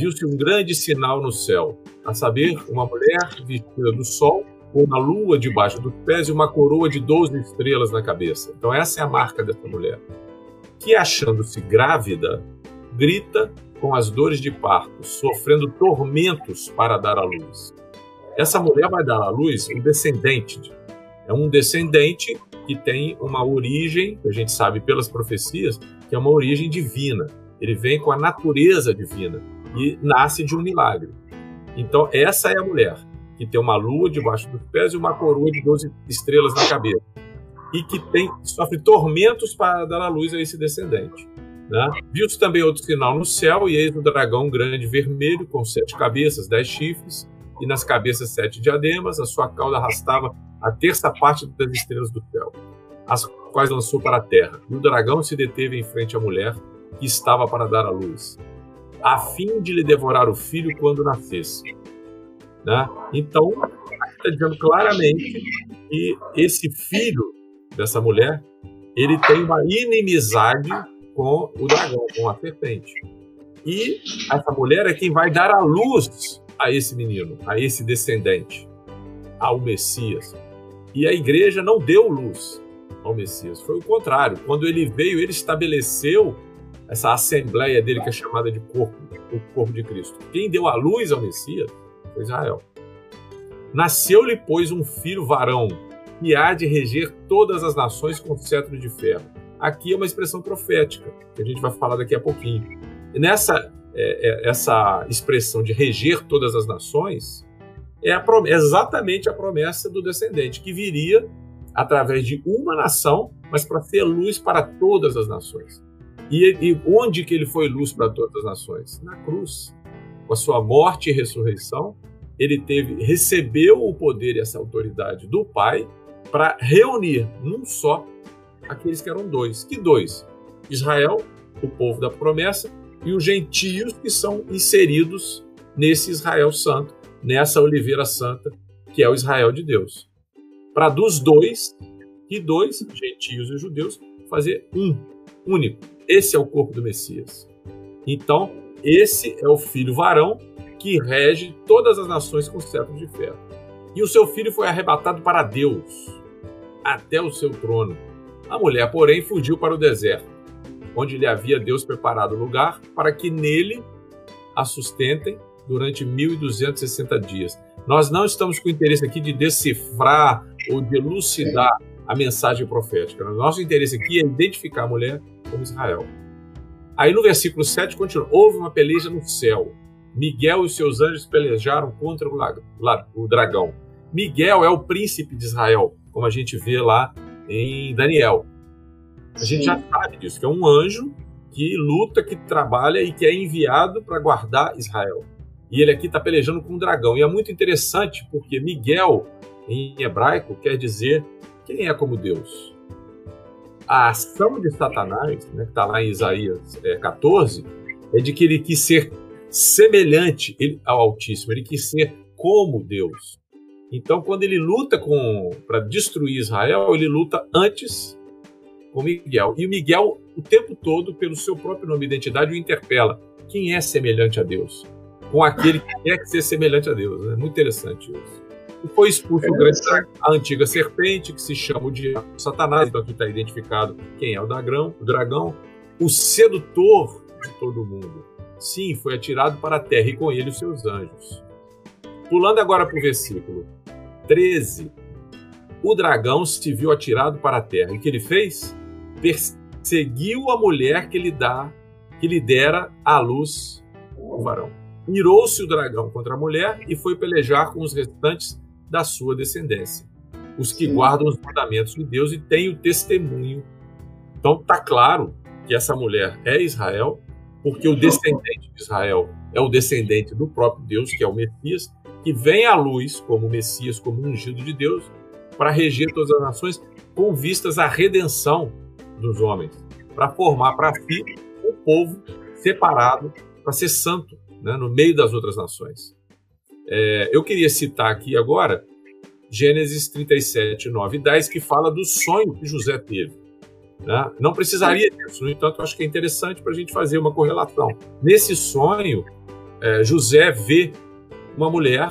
viu-se um grande sinal no céu, a saber, uma mulher vestida do sol, com uma lua debaixo dos pés e uma coroa de 12 estrelas na cabeça. Então, essa é a marca dessa mulher. Que, achando-se grávida, grita com as dores de parto, sofrendo tormentos para dar à luz. Essa mulher vai dar à luz um descendente. É um descendente que tem uma origem, que a gente sabe pelas profecias, que é uma origem divina. Ele vem com a natureza divina e nasce de um milagre. Então, essa é a mulher, que tem uma lua debaixo dos pés e uma coroa de 12 estrelas na cabeça. E que tem, sofre tormentos para dar à luz a esse descendente. Né? Viu-se também outro sinal no céu, e eis o dragão grande vermelho, com sete cabeças, dez chifres, e nas cabeças sete diademas, a sua cauda arrastava a terça parte das estrelas do céu, as quais lançou para a terra. E o dragão se deteve em frente à mulher, que estava para dar à luz a fim de lhe devorar o filho quando nascesse. Né? Então, está dizendo claramente que esse filho dessa mulher ele tem uma inimizade com o dragão, com a serpente. E essa mulher é quem vai dar a luz a esse menino, a esse descendente, ao Messias. E a igreja não deu luz ao Messias, foi o contrário. Quando ele veio, ele estabeleceu essa assembleia dele que é chamada de corpo, o corpo de Cristo. Quem deu a luz ao Messias foi Israel. Nasceu-lhe, pois, um filho varão, que há de reger todas as nações com cetro de ferro. Aqui é uma expressão profética, que a gente vai falar daqui a pouquinho. E nessa é, é, essa expressão de reger todas as nações é a, exatamente a promessa do descendente, que viria através de uma nação, mas para ser luz para todas as nações. E, e onde que ele foi luz para todas as nações? Na cruz. Com a sua morte e ressurreição, ele teve recebeu o poder e essa autoridade do Pai para reunir num só aqueles que eram dois. Que dois? Israel, o povo da promessa, e os gentios que são inseridos nesse Israel santo, nessa oliveira santa, que é o Israel de Deus. Para dos dois, e dois, gentios e judeus, fazer um, único. Esse é o corpo do Messias. Então, esse é o filho varão que rege todas as nações com cetro de ferro. E o seu filho foi arrebatado para Deus, até o seu trono. A mulher, porém, fugiu para o deserto, onde lhe havia Deus preparado lugar para que nele a sustentem durante 1260 dias. Nós não estamos com interesse aqui de decifrar ou de elucidar a mensagem profética. Nosso interesse aqui é identificar a mulher como Israel. Aí no versículo 7 continua: Houve uma peleja no céu. Miguel e seus anjos pelejaram contra o, o dragão. Miguel é o príncipe de Israel, como a gente vê lá em Daniel. A gente já sabe disso, que é um anjo que luta, que trabalha e que é enviado para guardar Israel. E ele aqui está pelejando com um dragão. E é muito interessante porque Miguel, em hebraico, quer dizer quem é como Deus a ação de Satanás, né, que está lá em Isaías é, 14, é de que ele quis ser semelhante ao Altíssimo, ele quis ser como Deus. Então, quando ele luta para destruir Israel, ele luta antes com Miguel. E o Miguel, o tempo todo, pelo seu próprio nome e identidade, o interpela. Quem é semelhante a Deus? Com aquele que quer ser semelhante a Deus. É muito interessante isso. E foi expulso o grande, a antiga serpente, que se chama o diabo Satanás, então aqui está identificado quem é o dragão, o dragão, o sedutor de todo mundo. Sim, foi atirado para a terra e com ele os seus anjos. Pulando agora para o versículo 13, o dragão se viu atirado para a terra. E o que ele fez? Perseguiu a mulher que lhe dá, que lhe dera à luz o varão. Mirou-se o dragão contra a mulher e foi pelejar com os restantes da sua descendência. Os que Sim. guardam os mandamentos de Deus e têm o testemunho. Então está claro que essa mulher é Israel, porque o descendente de Israel é o descendente do próprio Deus, que é o Messias, que vem à luz como Messias, como ungido de Deus, para reger todas as nações, com vistas à redenção dos homens, para formar para si um povo separado, para ser santo né, no meio das outras nações. É, eu queria citar aqui agora Gênesis 37, 9 e 10, que fala do sonho que José teve. Né? Não precisaria disso, no entanto, acho que é interessante para a gente fazer uma correlação. Nesse sonho, é, José vê uma mulher,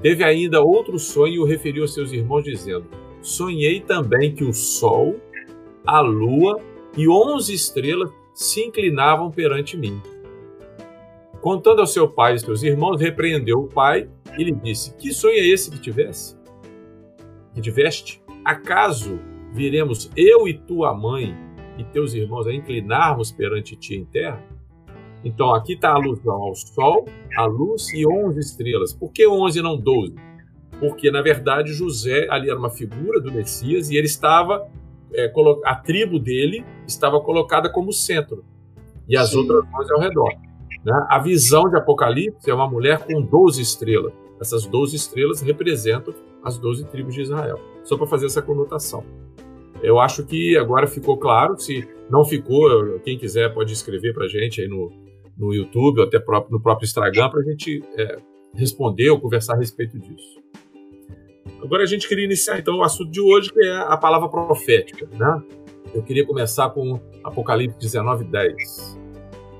teve ainda outro sonho e o referiu aos seus irmãos, dizendo: Sonhei também que o sol, a lua e onze estrelas se inclinavam perante mim. Contando ao seu pai e seus irmãos, repreendeu o pai e lhe disse: Que sonho é esse que tivesse? Que tiveste? Acaso viremos eu e tua mãe e teus irmãos a inclinarmos perante ti em terra? Então aqui está a alusão ao sol, a luz e onze estrelas. Por que onze e não doze? Porque na verdade José ali era uma figura do Messias e ele estava é, a tribo dele estava colocada como centro e as Sim. outras onze ao redor. Né? A visão de Apocalipse é uma mulher com 12 estrelas. Essas 12 estrelas representam as 12 tribos de Israel. Só para fazer essa conotação. Eu acho que agora ficou claro. Se não ficou, quem quiser pode escrever para a gente aí no, no YouTube ou até próprio, no próprio Instagram para a gente é, responder ou conversar a respeito disso. Agora a gente queria iniciar então o assunto de hoje, que é a palavra profética. Né? Eu queria começar com Apocalipse 19, 10.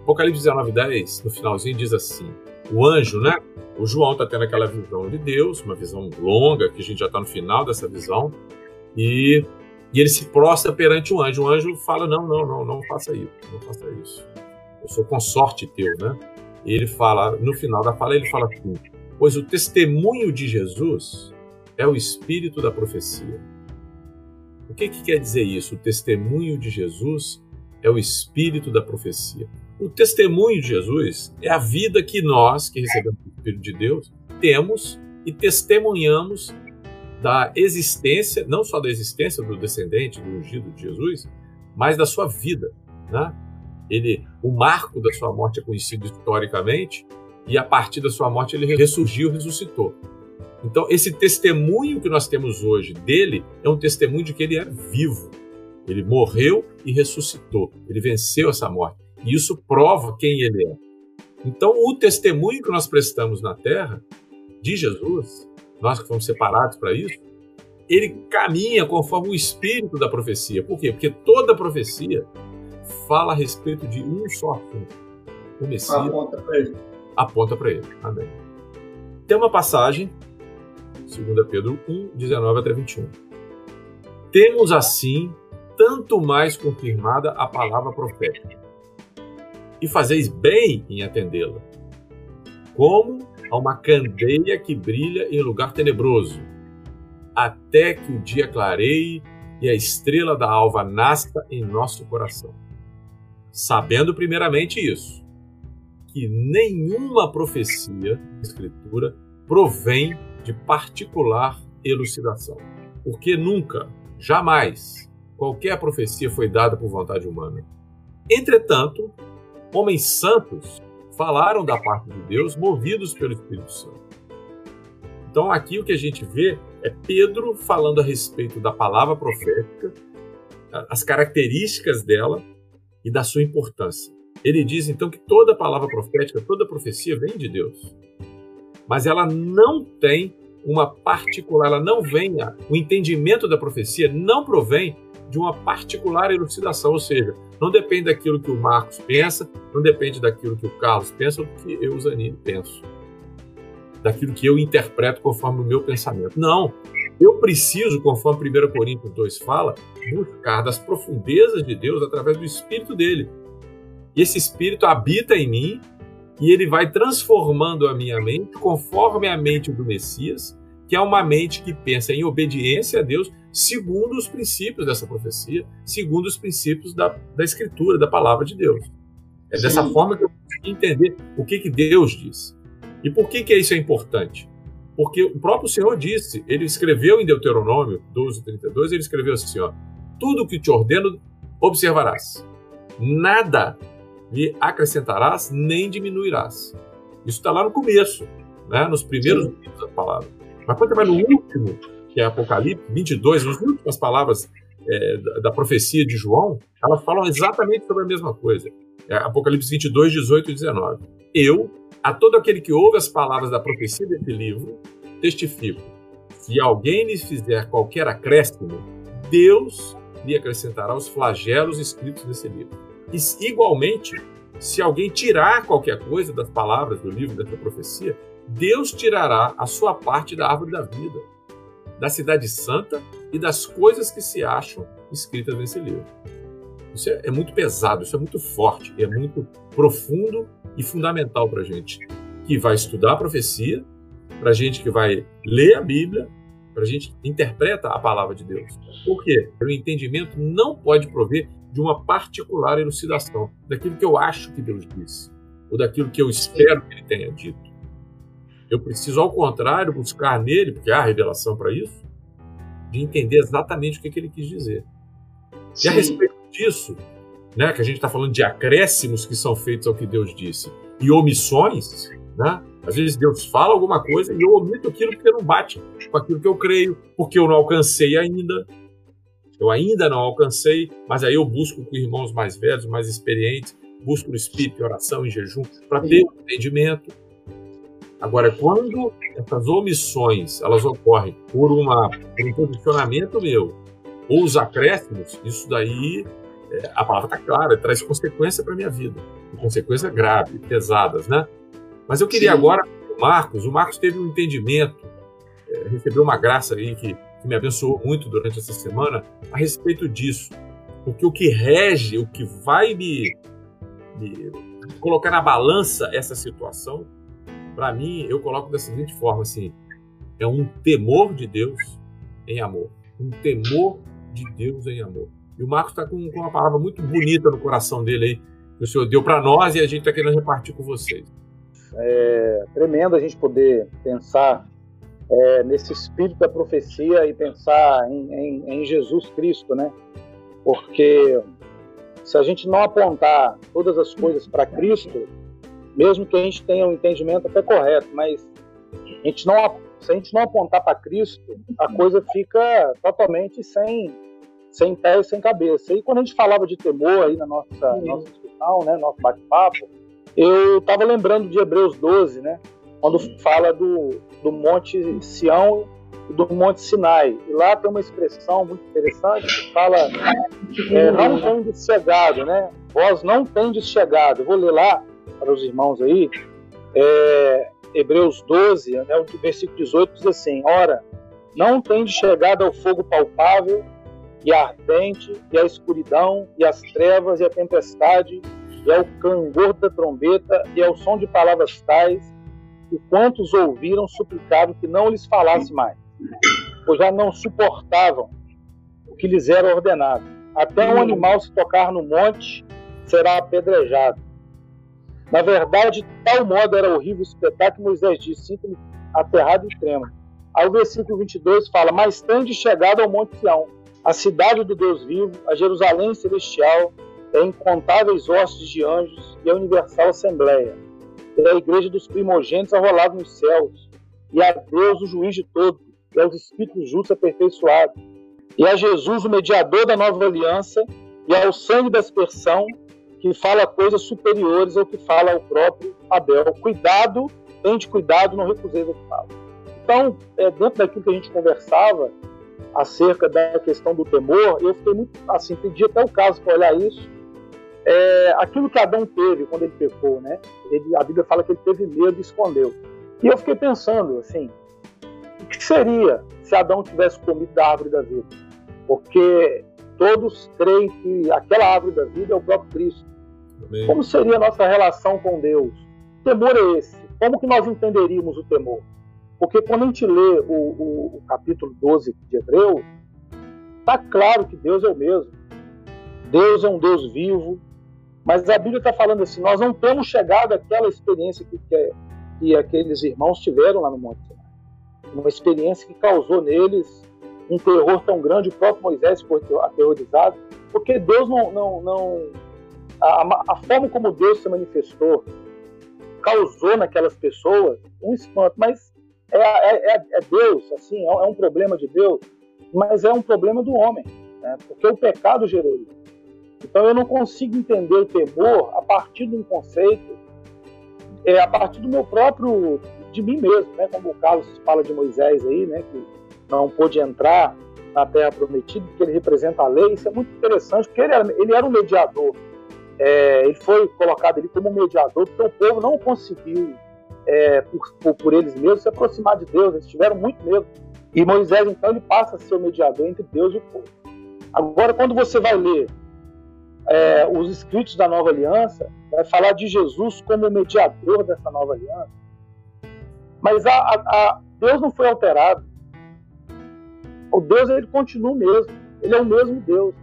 Apocalipse 19, 10, no finalzinho, diz assim: o anjo, né? O João está tendo aquela visão de Deus, uma visão longa, que a gente já está no final dessa visão, e, e ele se prostra perante o anjo. O anjo fala: Não, não, não, não faça isso, não faça isso. Eu sou consorte teu, né? E ele fala, no final da fala, ele fala assim: Pois o testemunho de Jesus é o espírito da profecia. O que, que quer dizer isso? O testemunho de Jesus é o espírito da profecia. O testemunho de Jesus é a vida que nós, que recebemos o Espírito de Deus, temos e testemunhamos da existência, não só da existência do descendente, do ungido de Jesus, mas da sua vida. Né? Ele, o marco da sua morte é conhecido historicamente e a partir da sua morte ele ressurgiu, ressuscitou. Então esse testemunho que nós temos hoje dele é um testemunho de que ele é vivo. Ele morreu e ressuscitou. Ele venceu essa morte. E isso prova quem ele é. Então, o testemunho que nós prestamos na terra de Jesus, nós que fomos separados para isso, ele caminha conforme o espírito da profecia. Por quê? Porque toda profecia fala a respeito de um só assunto. O Messias aponta para ele. Aponta para ele. Amém. Tem uma passagem, 2 Pedro 1, 19 até 21. Temos assim tanto mais confirmada a palavra profética e fazeis bem em atendê-la, como a uma candeia que brilha em lugar tenebroso, até que o dia clareie e a estrela da alva nasça em nosso coração. Sabendo primeiramente isso, que nenhuma profecia da Escritura provém de particular elucidação, porque nunca, jamais, qualquer profecia foi dada por vontade humana. Entretanto, homens santos falaram da parte de Deus, movidos pelo Espírito Santo. Então, aqui o que a gente vê é Pedro falando a respeito da palavra profética, as características dela e da sua importância. Ele diz então que toda palavra profética, toda profecia vem de Deus. Mas ela não tem uma particular, ela não vem, o entendimento da profecia não provém de uma particular elucidação, ou seja, não depende daquilo que o Marcos pensa, não depende daquilo que o Carlos pensa ou do que eu, Zanini, penso. Daquilo que eu interpreto conforme o meu pensamento. Não. Eu preciso, conforme 1 Coríntios 2 fala, buscar das profundezas de Deus através do Espírito dele. E esse Espírito habita em mim e ele vai transformando a minha mente conforme a mente do Messias, que é uma mente que pensa em obediência a Deus segundo os princípios dessa profecia, segundo os princípios da, da Escritura, da palavra de Deus. É Sim. dessa forma que eu consigo entender o que, que Deus diz. E por que, que isso é importante? Porque o próprio Senhor disse, ele escreveu em Deuteronômio 12, 32, ele escreveu assim: ó, tudo que te ordeno observarás, nada lhe acrescentarás nem diminuirás. Isso está lá no começo, né, nos primeiros livros da palavra. Mas quando você vai no último, que é Apocalipse 22, as últimas palavras é, da, da, profecia de João, elas falam exatamente sobre a mesma coisa. É Apocalipse 22, 18 e 19. Eu, a todo aquele que ouve as palavras da profecia desse livro, testifico: se alguém lhes fizer qualquer acréscimo, Deus lhe acrescentará os flagelos escritos nesse livro. E, igualmente, se alguém tirar qualquer coisa das palavras do livro dessa profecia, Deus tirará a sua parte da árvore da vida, da cidade santa e das coisas que se acham escritas nesse livro. Isso é, é muito pesado, isso é muito forte, é muito profundo e fundamental para a gente que vai estudar a profecia, para a gente que vai ler a Bíblia, para a gente que interpreta a palavra de Deus. Por quê? O entendimento não pode prover de uma particular elucidação daquilo que eu acho que Deus disse, ou daquilo que eu espero que ele tenha dito. Eu preciso, ao contrário, buscar nele, porque há revelação para isso, de entender exatamente o que, que ele quis dizer. Sim. E a respeito disso, né, que a gente está falando de acréscimos que são feitos ao que Deus disse, e omissões, né? Às vezes Deus fala alguma coisa e eu omito aquilo porque não bate com aquilo que eu creio, porque eu não alcancei ainda, eu ainda não alcancei, mas aí eu busco com irmãos mais velhos, mais experientes, busco no Espírito, em oração, em jejum, para ter um entendimento. Agora, quando essas omissões elas ocorrem por, uma, por um posicionamento meu, ou os acréscimos, isso daí, é, a palavra está clara, traz consequência para a minha vida. Consequências graves, pesadas, né? Mas eu queria Sim. agora, o Marcos, o Marcos teve um entendimento, é, recebeu uma graça aí que que me abençoou muito durante essa semana a respeito disso. Porque o que rege, o que vai me, me colocar na balança essa situação, para mim, eu coloco da seguinte forma: assim, é um temor de Deus em amor. Um temor de Deus em amor. E o Marcos está com, com, uma palavra muito bonita no coração dele aí, que o Senhor deu para nós e a gente está querendo repartir com vocês. É tremendo a gente poder pensar é, nesse espírito da profecia e pensar em, em, em Jesus Cristo, né? Porque se a gente não apontar todas as coisas para Cristo, mesmo que a gente tenha um entendimento até correto, mas a gente não, se a gente não apontar para Cristo, a coisa fica totalmente sem, sem pé e sem cabeça. E quando a gente falava de temor aí na nossa, nossa discussão, né, nosso bate-papo, eu estava lembrando de Hebreus 12, né, quando fala do, do Monte Sião e do Monte Sinai. E lá tem uma expressão muito interessante que fala: é, não tendes chegado, né? Vós não tendes chegado. Vou ler lá para os irmãos aí. É, Hebreus 12, né, o versículo 18 diz assim: Ora, não tendes chegado ao fogo palpável e ardente, e a escuridão, e as trevas, e a tempestade, e ao cangor da trombeta, e ao som de palavras tais, e quantos ouviram suplicaram que não lhes falasse mais, pois já não suportavam o que lhes era ordenado. Até um animal se tocar no monte será apedrejado. Na verdade, tal modo era horrível o espetáculo que Moisés disse: sinto-me aterrado e tremo. Aí o versículo 22 fala: Mas tende chegado ao Monte Sião, a cidade do Deus vivo, a Jerusalém celestial, é incontáveis hostes de anjos e a universal assembleia é a igreja dos primogênitos arrolados nos céus, e a Deus, o juiz de todos, e aos espíritos justos aperfeiçoados, e a Jesus, o mediador da nova aliança, e ao sangue da aspersão, que fala coisas superiores ao que fala o próprio Abel. Cuidado, tente cuidado, não recuseis o que fala. Então, é, dentro daquilo que a gente conversava acerca da questão do temor, eu fiquei muito assim, pedi até o caso para olhar isso, é, aquilo que Adão teve quando ele pecou, né? Ele, a Bíblia fala que ele teve medo e escondeu. E eu fiquei pensando, assim, o que seria se Adão tivesse comido da árvore da vida? Porque todos creem que aquela árvore da vida é o próprio Cristo. Amém. Como seria a nossa relação com Deus? Que temor é esse? Como que nós entenderíamos o temor? Porque quando a gente lê o, o, o capítulo 12 de Hebreus, está claro que Deus é o mesmo. Deus é um Deus vivo, mas a Bíblia está falando assim: nós não temos chegado àquela experiência que, que, que aqueles irmãos tiveram lá no Monte Sinai. Uma experiência que causou neles um terror tão grande, o próprio Moisés ficou aterrorizado, porque Deus não. não, não a, a forma como Deus se manifestou causou naquelas pessoas um espanto, mas é, é, é, é Deus, assim, é, é um problema de Deus, mas é um problema do homem, né? porque o pecado gerou isso. Então eu não consigo entender o temor a partir de um conceito, é, a partir do meu próprio, de mim mesmo, né? Como o Carlos fala de Moisés aí, né? Que não pôde entrar na Terra Prometida, porque ele representa a lei. Isso é muito interessante, porque ele era, ele era um mediador. É, ele foi colocado ali como mediador, porque o povo não conseguiu, é, por, por, por, eles mesmos, se aproximar de Deus, eles tiveram muito medo. E Moisés, então, ele passa a ser o mediador entre Deus e o povo. Agora, quando você vai ler é, os escritos da nova aliança, vai falar de Jesus como mediador dessa nova aliança. Mas a, a, a Deus não foi alterado. O Deus ele continua o mesmo. Ele é o mesmo Deus.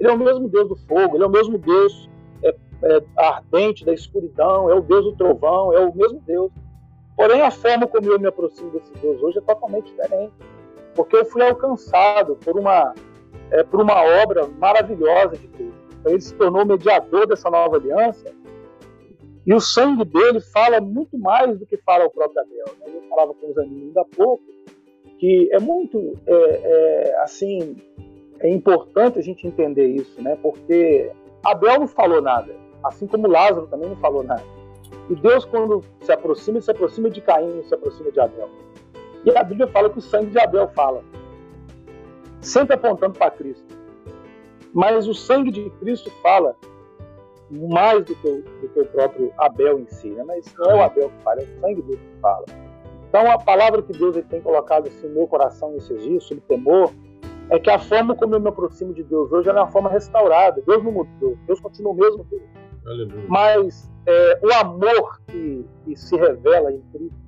Ele é o mesmo Deus do fogo. Ele é o mesmo Deus é, é, ardente da escuridão. É o Deus do trovão. É o mesmo Deus. Porém, a forma como eu me aproximo desse Deus hoje é totalmente diferente. Porque eu fui alcançado por uma, é, por uma obra maravilhosa de Deus. Então, ele se tornou mediador dessa nova aliança. E o sangue dele fala muito mais do que fala o próprio Abel. Né? Eu falava com os amigos ainda há pouco que é muito é, é, assim é importante a gente entender isso, né? Porque Abel não falou nada, assim como Lázaro também não falou nada. E Deus, quando se aproxima, se aproxima de Caim, se aproxima de Abel. E a Bíblia fala que o sangue de Abel fala, sempre apontando para Cristo. Mas o sangue de Cristo fala mais do que o, do que o próprio Abel em si. Né? Mas não é o Abel que fala, é o sangue dele que fala. Então a palavra que Deus tem colocado assim, no meu coração nesses dias, sobre temor, é que a forma como eu me aproximo de Deus hoje é uma forma restaurada. Deus não mudou, Deus continua o mesmo Deus. Aleluia. Mas é, o amor que, que, se revela em Cristo,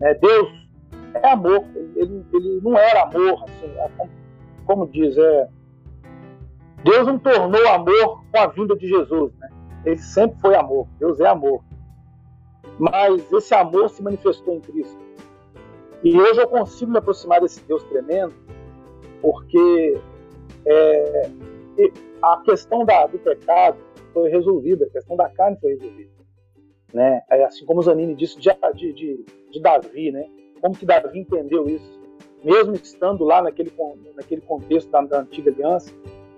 né? Deus é amor, ele, ele não era amor, assim, é como, como diz, é, Deus não tornou amor com a vinda de Jesus, né? Ele sempre foi amor. Deus é amor. Mas esse amor se manifestou em Cristo. E hoje eu consigo me aproximar desse Deus tremendo, porque é, a questão da, do pecado foi resolvida, a questão da carne foi resolvida. Né? É assim como o Zanini disse de, de, de, de Davi, né? como que Davi entendeu isso, mesmo estando lá naquele, naquele contexto da, da antiga aliança,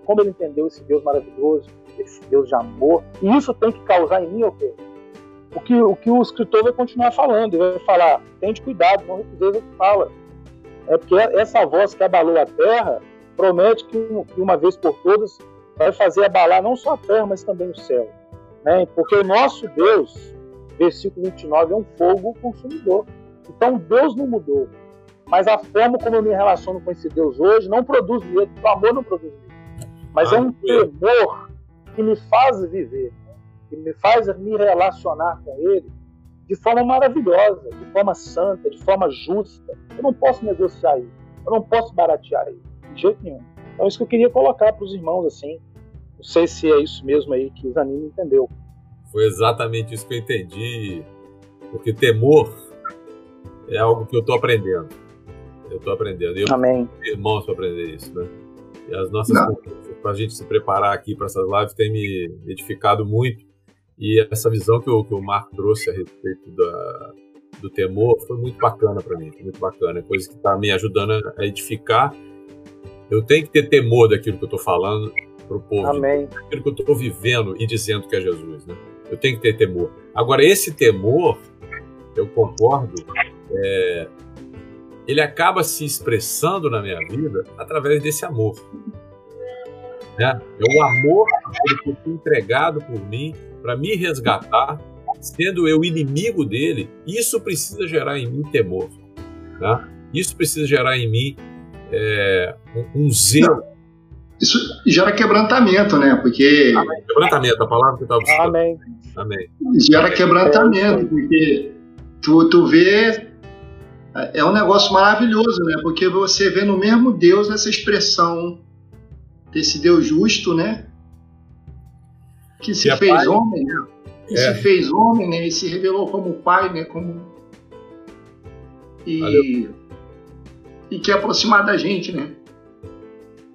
como ele entendeu esse Deus maravilhoso, esse Deus de amor. E isso tem que causar em mim o quê? O que o, que o escritor vai continuar falando, ele vai falar, tente cuidado, não refuseis o que fala. É porque essa voz que abalou a terra promete que, uma vez por todas vai fazer abalar não só a terra, mas também o céu. Né? Porque o nosso Deus, versículo 29, é um fogo consumidor. Então Deus não mudou. Mas a forma como eu me relaciono com esse Deus hoje não produz medo, o amor não produz medo mas ah, é um temor que me faz viver, que me faz me relacionar com Ele de forma maravilhosa, de forma santa, de forma justa. Eu não posso negociar isso, eu não posso baratear isso, de jeito nenhum. Então, isso que eu queria colocar para os irmãos, assim. Não sei se é isso mesmo aí que o Zanini entendeu. Foi exatamente isso que eu entendi, porque temor é algo que eu estou aprendendo. Eu estou aprendendo. Eu Amém. Irmãos para aprender isso, né? E as nossas para a gente se preparar aqui para essas lives tem me edificado muito. E essa visão que o, que o Marco trouxe a respeito da, do temor foi muito bacana para mim, foi muito bacana. É coisa que está me ajudando a edificar. Eu tenho que ter temor daquilo que eu estou falando para o povo, Amém. daquilo que eu estou vivendo e dizendo que é Jesus. Né? Eu tenho que ter temor. Agora, esse temor, eu concordo, é, ele acaba se expressando na minha vida através desse amor. Né? É o amor que foi entregado por mim para me resgatar, sendo eu inimigo dele. Isso precisa gerar em mim temor. Né? Isso precisa gerar em mim é, um, um zelo. Isso gera quebrantamento, né? Porque. Amém. Quebrantamento, a palavra que eu estava buscando. Amém. Amém. Gera quebrantamento, porque tu, tu vê é um negócio maravilhoso, né? Porque você vê no mesmo Deus essa expressão desse Deus justo, né? Que se fez pai, homem, né? Que é. se fez homem, né? E se revelou como pai, né? Como e Valeu. e quer aproximar da gente, né?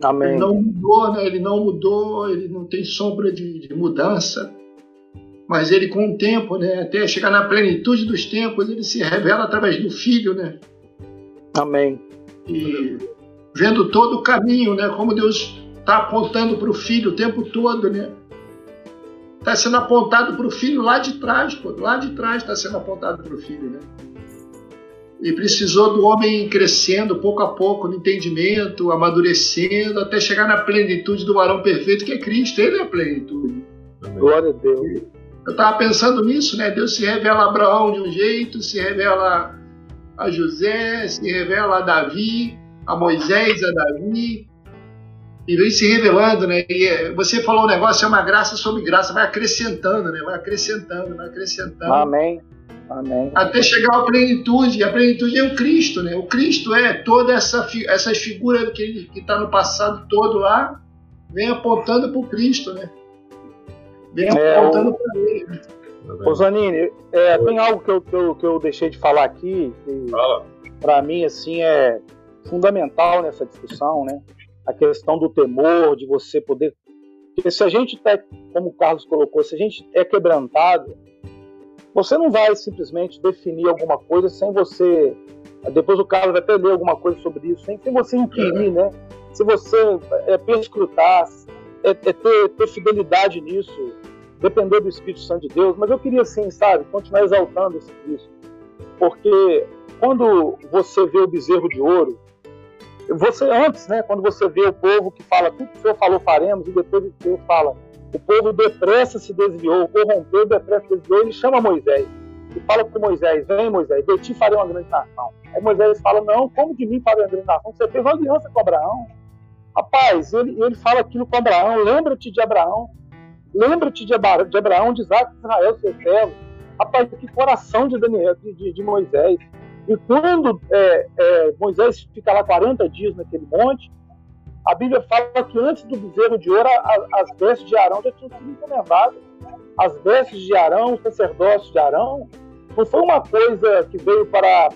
Amém. Ele não mudou, né? Ele não mudou, ele não tem sombra de, de mudança mas ele com o tempo, né, até chegar na plenitude dos tempos, ele se revela através do Filho, né? Amém. E vendo todo o caminho, né, como Deus está apontando para o Filho o tempo todo, né? Está sendo apontado para o Filho lá de trás, pô, lá de trás está sendo apontado para o Filho, né? E precisou do homem crescendo pouco a pouco no entendimento, amadurecendo, até chegar na plenitude do varão perfeito que é Cristo. Ele é a plenitude. Glória a Deus. Eu estava pensando nisso, né? Deus se revela a Abraão de um jeito, se revela a José, se revela a Davi, a Moisés, a Davi, e vem se revelando, né? E é, você falou um negócio, é uma graça sobre graça, vai acrescentando, né? Vai acrescentando, vai acrescentando. Amém. Amém. Até chegar à plenitude, e a plenitude é o Cristo, né? O Cristo é toda essa essas figuras que está no passado todo lá, vem apontando para o Cristo, né? Vem é, apontando o... para ele. Né? Ô Zanini, é, tem algo que eu, que eu, que, eu, deixei de falar aqui, que para mim assim é fundamental nessa discussão, né? A questão do temor, de você poder. Porque se a gente tá, como o Carlos colocou, se a gente é quebrantado, você não vai simplesmente definir alguma coisa sem você. Depois o Carlos vai até ler alguma coisa sobre isso, sem, você inquirir, né? Se você é, perscrutar, é, é ter, ter fidelidade nisso, depender do Espírito Santo de Deus, mas eu queria, assim, sabe, continuar exaltando esse Cristo. Porque quando você vê o bezerro de ouro, você antes, né, quando você vê o povo que fala tudo que o Senhor falou faremos, e depois o Senhor fala, o povo depressa se desviou, corrompeu, depressa se desviou, ele chama Moisés e fala com Moisés, vem Moisés, de ti farei uma grande nação. Aí Moisés fala, não, como de mim farei uma grande nação? Você fez uma aliança com Abraão. Rapaz, ele, ele fala aquilo com Abraão, lembra-te de Abraão, Lembra-te de, de Abraão, de Isaac, de Israel, seu servo. Rapaz, que coração de, Daniel, de, de Moisés. E quando é, é, Moisés fica lá 40 dias naquele monte, a Bíblia fala que antes do bezerro de ouro, as, vestes de Arão já tinham sido encomendadas. As vestes de Arão, o sacerdócio de Arão, não foi uma coisa que veio para.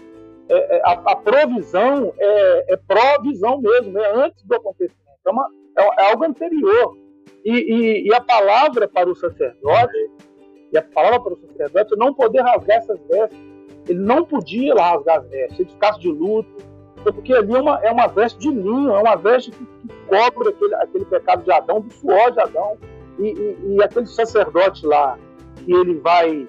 É, é a, a, provisão é, é provisão mesmo, é antes do acontecimento. É, uma, é, é algo anterior. E, e, e, a palavra para o sacerdote, e a palavra para o sacerdote é não poder rasgar essas vestes. Ele não podia rasgar as vestes, ele ficasse de luto, porque ali é uma, é uma veste de linho, é uma veste que, que cobre aquele, aquele pecado de Adão, do suor de Adão. E, e, e, aquele sacerdote lá, que ele vai,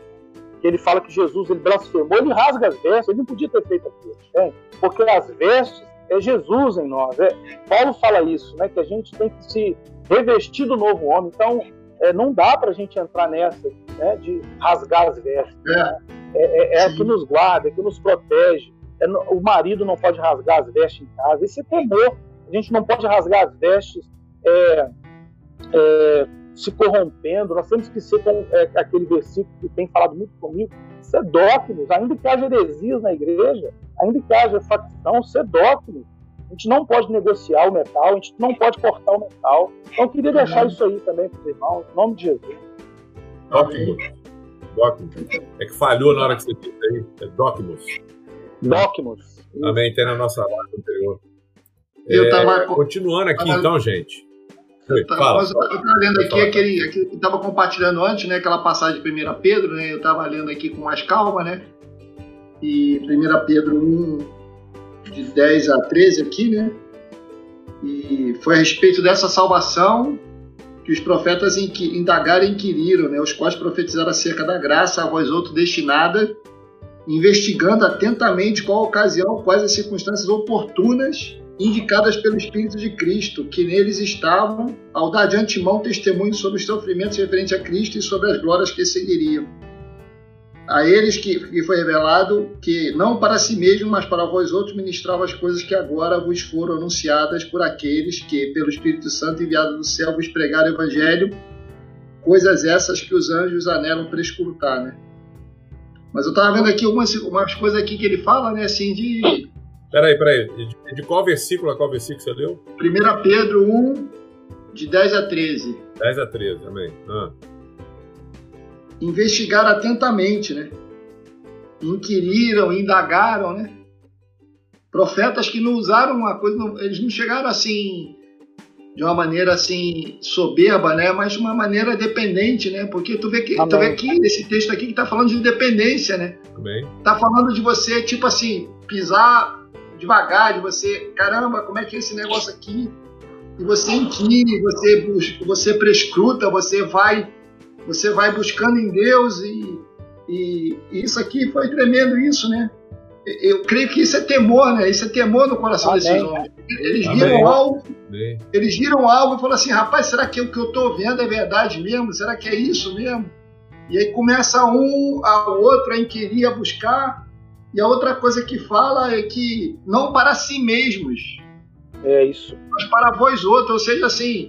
que ele fala que Jesus ele blasfemou, ele rasga as vestes, ele não podia ter feito aquilo, né? porque as vestes é Jesus em nós. É, Paulo fala isso, né? Que a gente tem que se revestir do novo homem. Então, é, não dá para a gente entrar nessa né, de rasgar as vestes. É, né? É, é, é que nos guarda, é que nos protege. É o marido não pode rasgar as vestes em casa. Isso é temor. A gente não pode rasgar as vestes é, é, se corrompendo. Nós temos que ser com aquele versículo que tem falado muito comigo, ser ainda que haja heresias na igreja, ainda que haja facção, ser a gente não pode negociar o metal, a gente não pode cortar o metal. Então eu queria deixar isso aí também para os irmãos, em nome de Jesus. Docmus. Docmus. É que falhou na hora que você disse aí. É Docmus. Docmus. Também tem na nossa live anterior. Eu é, tava... Continuando aqui, então, gente. Eu estava lendo aqui aquele, aquele que estava compartilhando antes, né? Aquela passagem de 1 Pedro, né? Eu estava lendo aqui com mais calma, né? E 1 Pedro 1, de 10 a 13 aqui, né? E foi a respeito dessa salvação que os profetas indagaram e inquiriram, né? Os quais profetizaram acerca da graça a vós outros destinada, investigando atentamente qual a ocasião, quais as circunstâncias oportunas indicadas pelo Espírito de Cristo, que neles estavam, ao dar de antemão testemunho sobre os sofrimentos referentes a Cristo e sobre as glórias que seguiriam a eles que, que, foi revelado que não para si mesmo, mas para vós outros ministrava as coisas que agora vos foram anunciadas por aqueles que, pelo Espírito Santo enviado do céu, vos pregaram o Evangelho, coisas essas que os anjos anelam para escutar, né? Mas eu estava vendo aqui umas, umas coisas aqui que ele fala, né, assim, de... Peraí, peraí, de, de qual versículo a qual versículo você leu? 1 Pedro 1, de 10 a 13. 10 a 13, amém. Ah investigaram atentamente, né? Inquiriram, indagaram, né? Profetas que não usaram uma coisa, eles não chegaram assim de uma maneira assim soberba, né? Mas de uma maneira dependente, né? Porque tu vê que, tu vê aqui nesse texto aqui que tá falando de dependência, né? Amém. Tá falando de você tipo assim pisar devagar, de você, caramba, como é que é esse negócio aqui? E você inquire, você busca, você prescruta, você vai você vai buscando em Deus e, e, e isso aqui foi tremendo isso, né? eu creio que isso é temor, né? Isso é temor no coração Amém. desses homens. Eles Amém. viram algo, Amém. eles viram algo e falaram assim, rapaz, será que o que eu estou vendo é verdade mesmo? Será que é isso mesmo? E aí começa um ao outro a inquirir, a buscar. E a outra coisa que fala é que não para si mesmos. É isso. Mas para vós outros, ou seja, assim,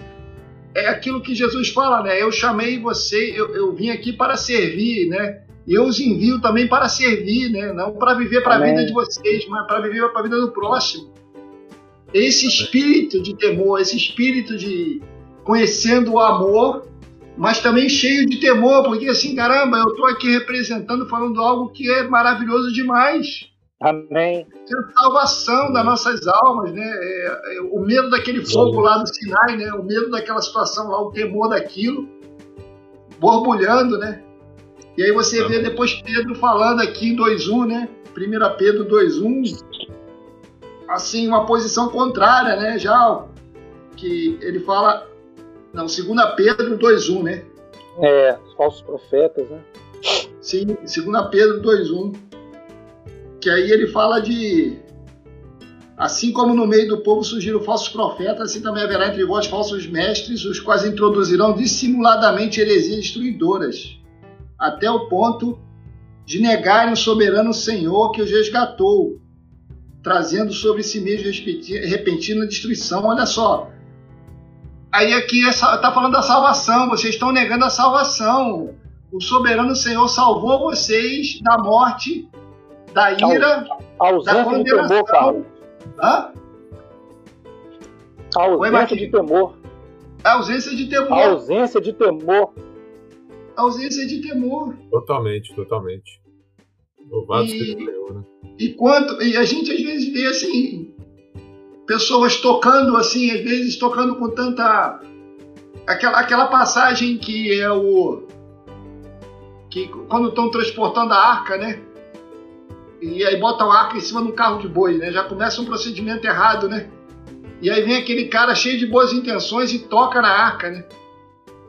é aquilo que Jesus fala, né? Eu chamei você, eu, eu vim aqui para servir, né? E eu os envio também para servir, né? Não para viver para a vida de vocês, mas para viver para a vida do próximo. Esse espírito de temor, esse espírito de conhecendo o amor, mas também cheio de temor, porque assim, caramba, eu estou aqui representando, falando algo que é maravilhoso demais. Amém. É a salvação das nossas almas, né? É, é, o medo daquele fogo lá no Sinai, né? O medo daquela situação lá, o temor daquilo, borbulhando, né? E aí você vê depois Pedro falando aqui em 2.1, né? 1 Pedro 2.1, assim, uma posição contrária, né? Já que ele fala, não, 2 Pedro 2.1, né? É, falsos profetas, né? Sim, 2 Pedro 2.1. Que aí ele fala de Assim como no meio do povo surgiram falsos profetas, assim também haverá entre vós falsos mestres, os quais introduzirão dissimuladamente heresias destruidoras, até o ponto de negarem o soberano Senhor que os resgatou, trazendo sobre si mesmo repentina destruição. Olha só. Aí aqui está é falando da salvação, vocês estão negando a salvação. O soberano Senhor salvou vocês da morte, da ira, da condenação. Temor, Hã? A ausência de temor. A ausência de temor. A ausência de temor ausência de temor. Totalmente, totalmente. Louvado seja né? E, quanto, e a gente às vezes vê assim, pessoas tocando assim, às vezes tocando com tanta. Aquela, aquela passagem que é o. que quando estão transportando a arca, né? E aí botam a arca em cima de um carro de boi, né? Já começa um procedimento errado, né? E aí vem aquele cara cheio de boas intenções e toca na arca, né?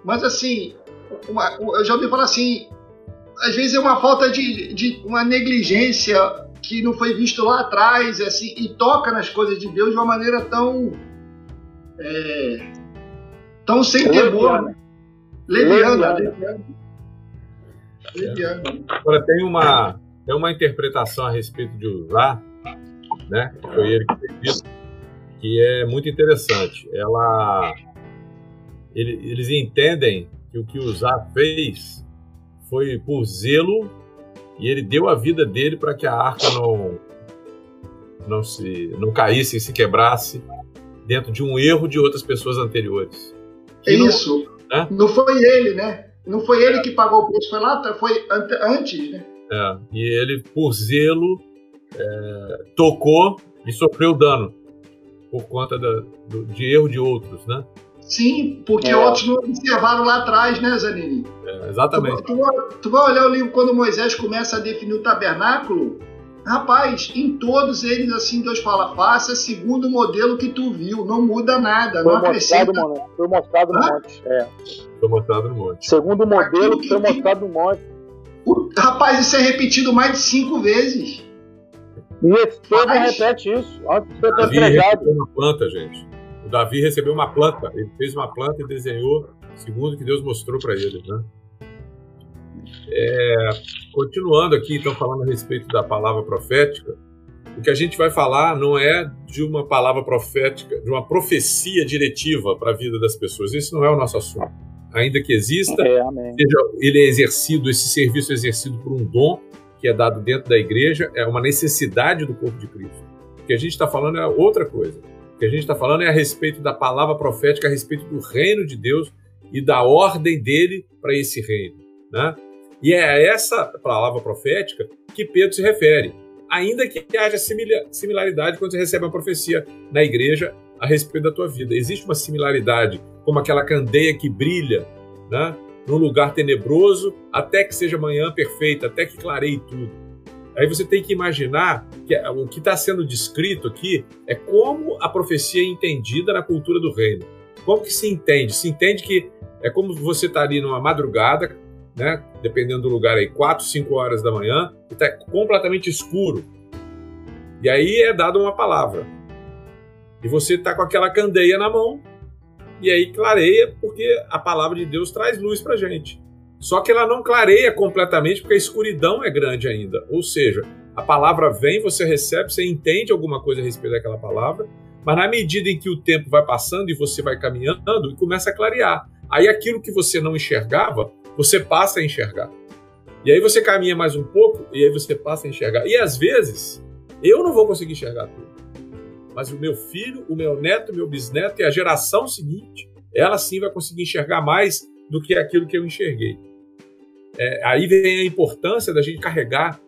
Mas assim, uma, eu já ouvi falar assim, às vezes é uma falta de, de uma negligência que não foi visto lá atrás, assim, e toca nas coisas de Deus de uma maneira tão é, tão sem temor, né? leviana, leviana. Agora tem uma tem uma interpretação a respeito de usar, né? Foi ele que fez isso, que é muito interessante. Ela ele, eles entendem que o que Uzá fez foi por zelo e ele deu a vida dele para que a arca não não se não caísse e se quebrasse dentro de um erro de outras pessoas anteriores. É isso. Né? Não foi ele, né? Não foi ele que pagou o preço, foi lá, foi antes, né? É, e ele, por zelo, é, tocou e sofreu dano por conta da, do, de erro de outros, né? Sim, porque é. outros não observaram lá atrás, né, Zanini? É, exatamente. Tu, tu, tu, vai olhar o livro quando Moisés começa a definir o tabernáculo, rapaz, em todos eles, assim, Deus fala, faça segundo o modelo que tu viu, não muda nada, foi não acrescenta. Mostrado, foi mostrado no monte, é. Foi mostrado no monte. Segundo o modelo que foi mostrado no monte. Rapaz, isso é repetido mais de cinco vezes. E Estevão repete isso, antes de ser apedrejado. uma planta, gente. Davi recebeu uma planta, ele fez uma planta e desenhou segundo o que Deus mostrou para ele. Né? É, continuando aqui, então, falando a respeito da palavra profética, o que a gente vai falar não é de uma palavra profética, de uma profecia diretiva para a vida das pessoas. Esse não é o nosso assunto. Ainda que exista, é, seja ele é exercido, esse serviço é exercido por um dom que é dado dentro da igreja, é uma necessidade do corpo de Cristo. O que a gente está falando é outra coisa que a gente está falando é a respeito da palavra profética, a respeito do reino de Deus e da ordem dele para esse reino. Né? E é a essa palavra profética que Pedro se refere, ainda que haja similaridade quando você recebe uma profecia na igreja a respeito da tua vida. Existe uma similaridade, como aquela candeia que brilha né, num lugar tenebroso até que seja manhã perfeita, até que clareie tudo. Aí você tem que imaginar que o que está sendo descrito aqui é como a profecia é entendida na cultura do reino. Como que se entende? Se entende que é como você está ali numa madrugada, né, dependendo do lugar aí, 4, 5 horas da manhã, e está completamente escuro. E aí é dada uma palavra. E você está com aquela candeia na mão, e aí clareia, porque a palavra de Deus traz luz para gente. Só que ela não clareia completamente, porque a escuridão é grande ainda. Ou seja, a palavra vem, você recebe, você entende alguma coisa a respeito daquela palavra, mas na medida em que o tempo vai passando e você vai caminhando, e começa a clarear. Aí aquilo que você não enxergava, você passa a enxergar. E aí você caminha mais um pouco e aí você passa a enxergar. E às vezes, eu não vou conseguir enxergar tudo. Mas o meu filho, o meu neto, o meu bisneto e a geração seguinte, ela sim vai conseguir enxergar mais do que aquilo que eu enxerguei. É, aí vem a importância da gente carregar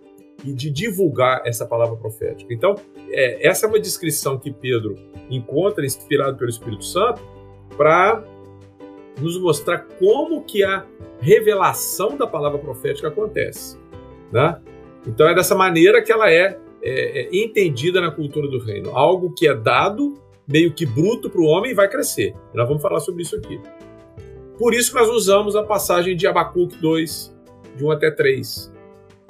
e de divulgar essa palavra profética. Então, é, essa é uma descrição que Pedro encontra, inspirado pelo Espírito Santo, para nos mostrar como que a revelação da palavra profética acontece. Né? Então, é dessa maneira que ela é, é, é entendida na cultura do reino. Algo que é dado meio que bruto para o homem e vai crescer. Nós vamos falar sobre isso aqui. Por isso que nós usamos a passagem de Abacuque 2, de 1 até 3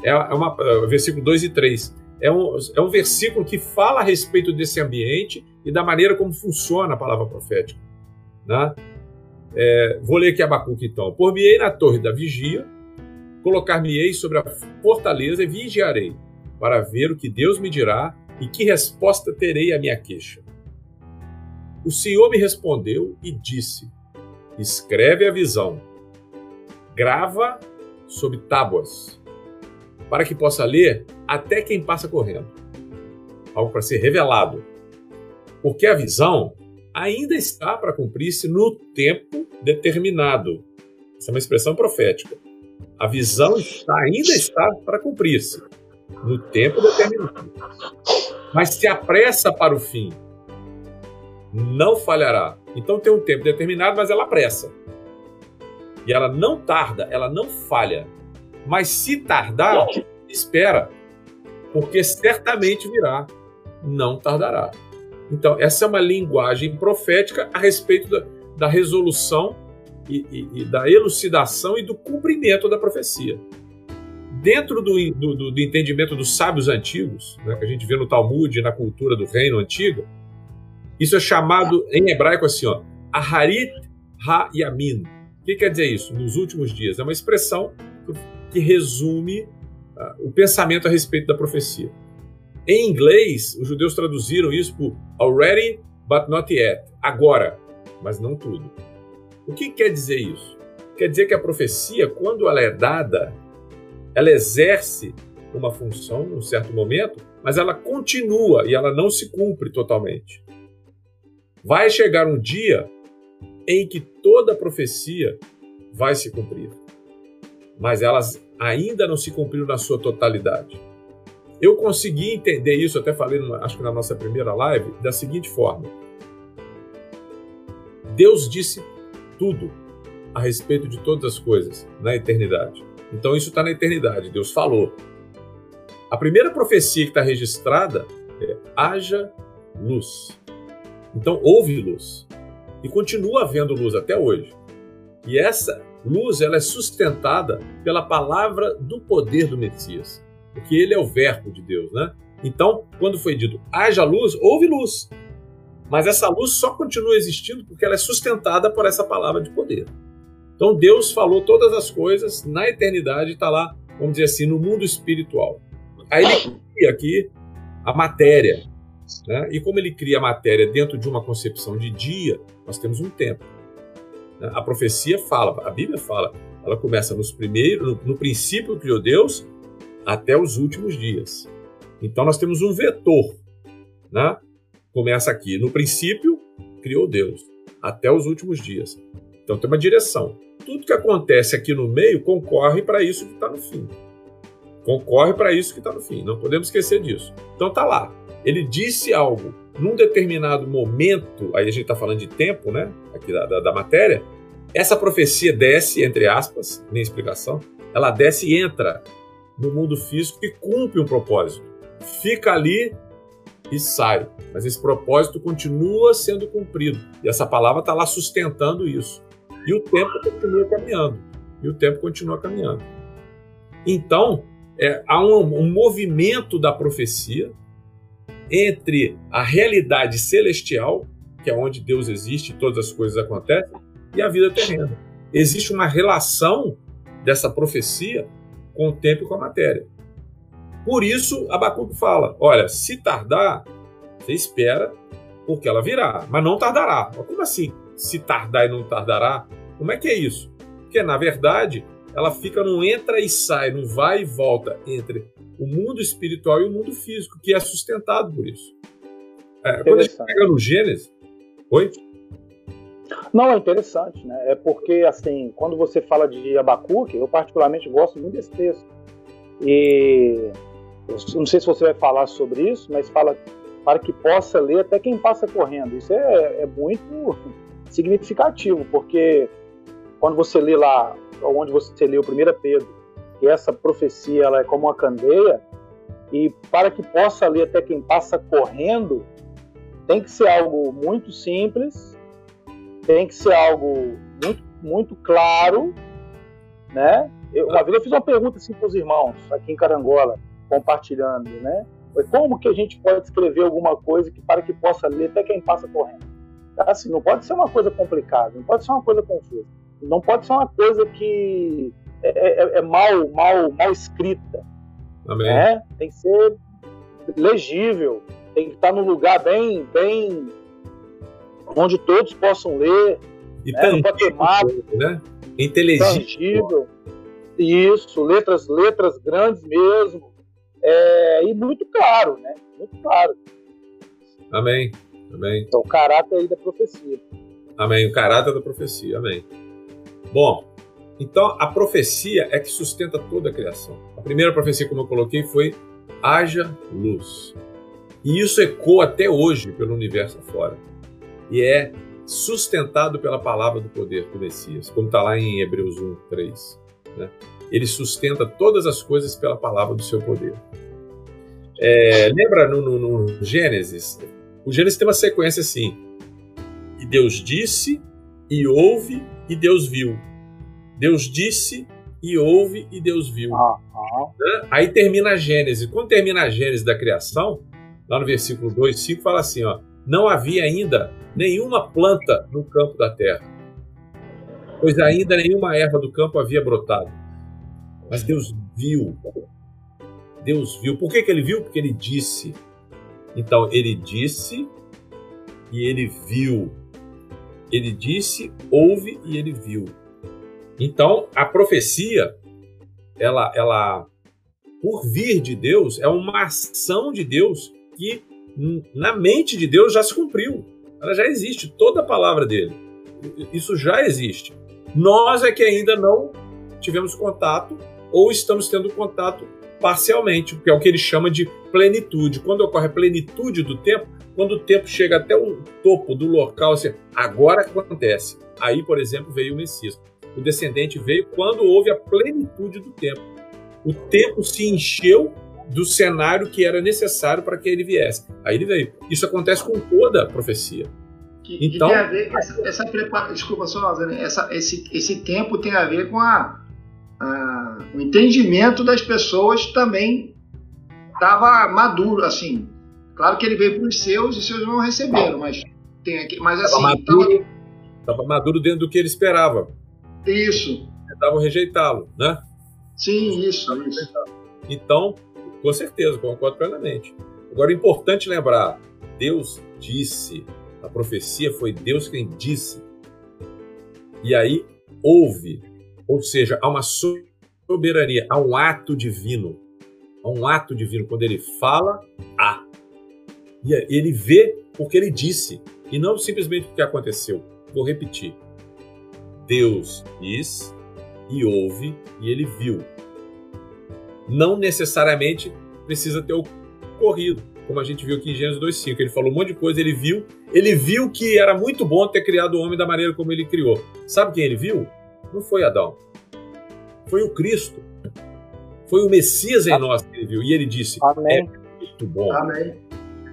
é, é, uma, é, versículo 2 e 3. É um, é um versículo que fala a respeito desse ambiente e da maneira como funciona a palavra profética. Né? É, vou ler aqui Abacuque então. Por-me-ei na torre da vigia, colocar-me-ei sobre a fortaleza e vigiarei, para ver o que Deus me dirá e que resposta terei à minha queixa. O Senhor me respondeu e disse: Escreve a visão, grava sobre tábuas para que possa ler até quem passa correndo. Algo para ser revelado. Porque a visão ainda está para cumprir-se no tempo determinado. Essa é uma expressão profética. A visão ainda está para cumprir-se no tempo determinado. Mas se apressa para o fim, não falhará. Então tem um tempo determinado, mas ela apressa. E ela não tarda, ela não falha. Mas se tardar, espera, porque certamente virá, não tardará. Então, essa é uma linguagem profética a respeito da, da resolução e, e, e, da elucidação e do cumprimento da profecia. Dentro do, do, do entendimento dos sábios antigos, né, que a gente vê no Talmud na cultura do reino antigo, isso é chamado em hebraico assim, ó, Aharit Ha-Yamin. O que quer dizer isso? Nos últimos dias. É uma expressão que resume uh, o pensamento a respeito da profecia. Em inglês, os judeus traduziram isso por already but not yet, agora, mas não tudo. O que quer dizer isso? Quer dizer que a profecia, quando ela é dada, ela exerce uma função num certo momento, mas ela continua e ela não se cumpre totalmente. Vai chegar um dia em que toda a profecia vai se cumprir mas elas ainda não se cumpriram na sua totalidade. Eu consegui entender isso, até falei, acho que na nossa primeira live, da seguinte forma: Deus disse tudo a respeito de todas as coisas na eternidade. Então isso está na eternidade, Deus falou. A primeira profecia que está registrada é: haja luz. Então houve luz. E continua havendo luz até hoje. E essa luz ela é sustentada pela palavra do poder do Messias, porque ele é o verbo de Deus, né? Então, quando foi dito haja luz, houve luz. Mas essa luz só continua existindo porque ela é sustentada por essa palavra de poder. Então Deus falou todas as coisas na eternidade está lá, vamos dizer assim, no mundo espiritual. Aí ele cria aqui a matéria. Né? E como ele cria a matéria dentro de uma concepção de dia, nós temos um tempo. A profecia fala, a Bíblia fala, ela começa nos primeiros, no, no princípio criou Deus até os últimos dias. Então nós temos um vetor, né? Começa aqui, no princípio criou Deus até os últimos dias. Então tem uma direção. Tudo que acontece aqui no meio concorre para isso que está no fim. Concorre para isso que está no fim. Não podemos esquecer disso. Então tá lá. Ele disse algo num determinado momento, aí a gente está falando de tempo, né? Aqui da, da, da, matéria, essa profecia desce, entre aspas, nem explicação, ela desce e entra no mundo físico e cumpre um propósito. Fica ali e sai. Mas esse propósito continua sendo cumprido. E essa palavra está lá sustentando isso. E o tempo continua caminhando. E o tempo continua caminhando. Então, é, há um, um movimento da profecia entre a realidade celestial, que é onde Deus existe e todas as coisas acontecem, e a vida terrena. Existe uma relação dessa profecia com o tempo e com a matéria. Por isso, Abacuque fala: olha, se tardar, você espera, porque ela virá, mas não tardará. Como assim? Se tardar e não tardará? Como é que é isso? Porque, na verdade, ela fica num entra e sai, num vai e volta entre o mundo espiritual e o mundo físico, que é sustentado por isso. É, quando a gente pega no Gênesis. Oi? Não, é interessante, né? É porque, assim, quando você fala de Abacuque, eu particularmente gosto muito desse texto. E não sei se você vai falar sobre isso, mas fala para que possa ler até quem passa correndo. Isso é, é muito significativo, porque quando você lê lá, onde você lê o 1 Pedro, que essa profecia ela é como uma candeia, e para que possa ler até quem passa correndo, tem que ser algo muito simples, tem que ser algo muito, muito claro, né? Eu, uma vez eu fiz uma pergunta assim para os irmãos aqui em Carangola, compartilhando, né? Como que a gente pode escrever alguma coisa que para que possa ler até quem passa correndo? Assim, não pode ser uma coisa complicada, não pode ser uma coisa confusa, não pode ser uma coisa que é, é, é mal, mal, mal escrita. Amém. Né? Tem que ser legível, tem que estar num lugar bem, bem onde todos possam ler. E né? Não pode ter né? Inteligível. Isso, letras, letras grandes mesmo. É, e muito claro, né? Muito claro. Amém. Amém. Então, o caráter aí da profecia. Amém. O caráter da profecia. Amém. Bom, então a profecia é que sustenta toda a criação. A primeira profecia, como eu coloquei, foi haja luz. E isso ecoa até hoje pelo universo afora. E é sustentado pela palavra do poder do Messias, como está lá em Hebreus 1, 3. Né? Ele sustenta todas as coisas pela palavra do seu poder. É, lembra no, no, no Gênesis? O Gênesis tem uma sequência assim: e Deus disse, e ouve, e Deus viu. Deus disse, e ouve, e Deus viu. Né? Aí termina a Gênesis. Quando termina a Gênesis da criação, lá no versículo 2, 5, fala assim: ó, não havia ainda nenhuma planta no campo da terra, pois ainda nenhuma erva do campo havia brotado. Mas Deus viu. Deus viu. Por que, que ele viu? Porque ele disse. Então, ele disse e ele viu. Ele disse, ouve e ele viu. Então, a profecia, ela, ela, por vir de Deus, é uma ação de Deus que na mente de Deus já se cumpriu. Ela já existe, toda a palavra dele. Isso já existe. Nós é que ainda não tivemos contato ou estamos tendo contato parcialmente, que é o que ele chama de plenitude. Quando ocorre a plenitude do tempo, quando o tempo chega até o topo do local, assim, agora acontece. Aí, por exemplo, veio o Messias. O descendente veio quando houve a plenitude do tempo. O tempo se encheu do cenário que era necessário para que ele viesse. Aí ele veio. Isso acontece com toda a profecia. Que, então, que tem a ver, essa, essa prepara, desculpa só, essa, esse, esse tempo tem a ver com a, a, o entendimento das pessoas também estava maduro, assim. Claro que ele veio para os seus e os seus não receberam, mas tem aqui, mas assim. Estava maduro, tava... maduro dentro do que ele esperava. Isso. Tentavam rejeitá-lo, né? Sim, isso, isso. Então, com certeza, concordo plenamente. Agora, é importante lembrar: Deus disse, a profecia foi Deus quem disse. E aí houve, ou seja, há uma soberania, há um ato divino. Há um ato divino. Quando ele fala, há. E ele vê porque ele disse, e não simplesmente porque aconteceu. Vou repetir. Deus diz e ouve e ele viu. Não necessariamente precisa ter ocorrido, como a gente viu aqui em Gênesis 2:5. Ele falou um monte de coisa, ele viu, ele viu que era muito bom ter criado o homem da maneira como ele criou. Sabe quem ele viu? Não foi Adão. Foi o Cristo. Foi o Messias em nós que ele viu. E ele disse: Amém. É muito bom. Amém.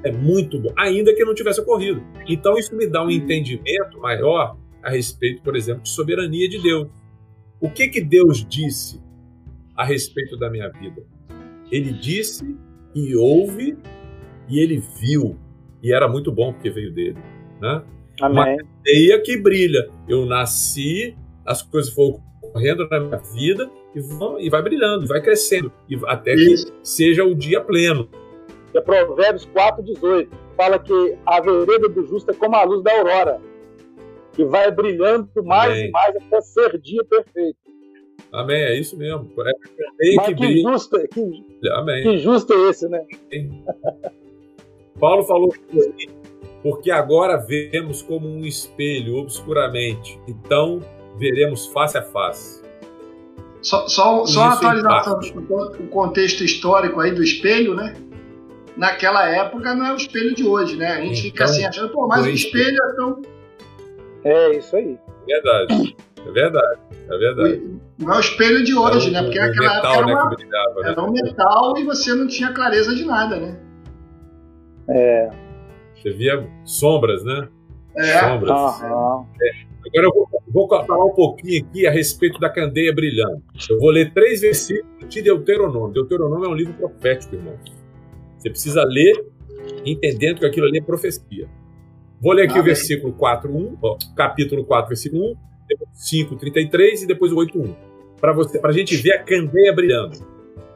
É muito bom, ainda que não tivesse ocorrido. Então isso me dá um entendimento maior a respeito, por exemplo, de soberania de Deus. O que que Deus disse a respeito da minha vida? Ele disse e ouve e ele viu, e era muito bom porque veio dele. Né? Amém. Uma que brilha. Eu nasci, as coisas foram correndo na minha vida e, vão, e vai brilhando, vai crescendo, e até Isso. que seja o dia pleno. É Provérbios 4,18 fala que a vereda do justo é como a luz da aurora, que vai brilhando mais Amém. e mais até ser dia perfeito. Amém, é isso mesmo. É Mas que, que, justo, que, Amém. que justo é esse, né? Paulo falou assim, porque agora vemos como um espelho, obscuramente, então veremos face a face. Só, só, só uma atualização do contexto histórico aí do espelho, né? Naquela época não é o espelho de hoje, né? A gente então, fica assim achando, pô, mas o espelho é tão. É isso aí. Verdade. É verdade. É verdade. Não é o espelho de hoje, né? Porque naquela metal, época era, uma, né, brilhava, né? era um metal e você não tinha clareza de nada, né? É. Você via sombras, né? É. Sombras. Uhum. É. Agora eu vou, vou, falar um pouquinho aqui a respeito da candeia brilhando. Eu vou ler três versículos de Deuteronômio. Deuteronômio é um livro profético, irmãos. Você precisa ler entendendo que aquilo ali é profecia. Vou ler aqui ah, o versículo 4, 1, ó, capítulo 4, versículo 1, depois 5, 33 e depois o 8, 1. Para a gente ver a candeia brilhando.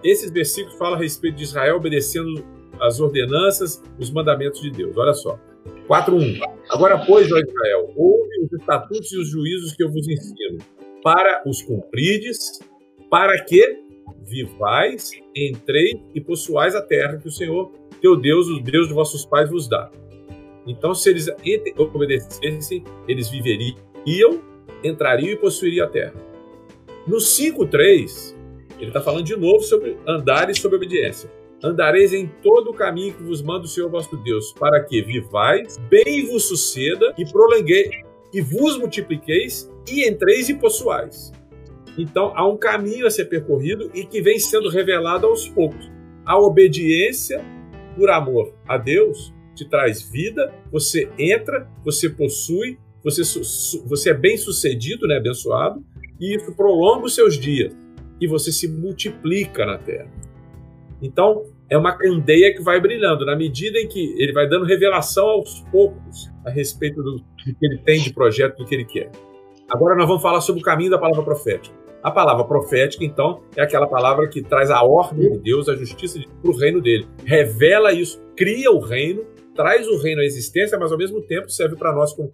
Esses versículos falam a respeito de Israel obedecendo as ordenanças, os mandamentos de Deus. Olha só. 4.1. Agora, pois, ó Israel, ouve os estatutos e os juízos que eu vos ensino, para os cumprides, para que vivais, entreis e possuais a terra que o Senhor, teu Deus, o Deus de vossos pais, vos dá. Então, se eles obedecessem, eles viveriam, entrariam e possuiriam a terra. No 5.3, ele está falando de novo sobre andar e sobre obediência andareis em todo o caminho que vos manda o Senhor vosso Deus, para que vivais, bem vos suceda e prolongueis, e vos multipliqueis, e entreis e possuais. Então, há um caminho a ser percorrido e que vem sendo revelado aos poucos. A obediência por amor a Deus te traz vida, você entra, você possui, você, você é bem sucedido, né, abençoado, e isso prolonga os seus dias e você se multiplica na terra. Então, é uma candeia que vai brilhando, na medida em que ele vai dando revelação aos poucos a respeito do, que ele tem de projeto, do que ele quer. Agora nós vamos falar sobre o caminho da palavra profética. A palavra profética, então, é aquela palavra que traz a ordem de Deus, a justiça para o reino dele. Revela isso, cria o reino, traz o reino à existência, mas ao mesmo tempo serve para nós, como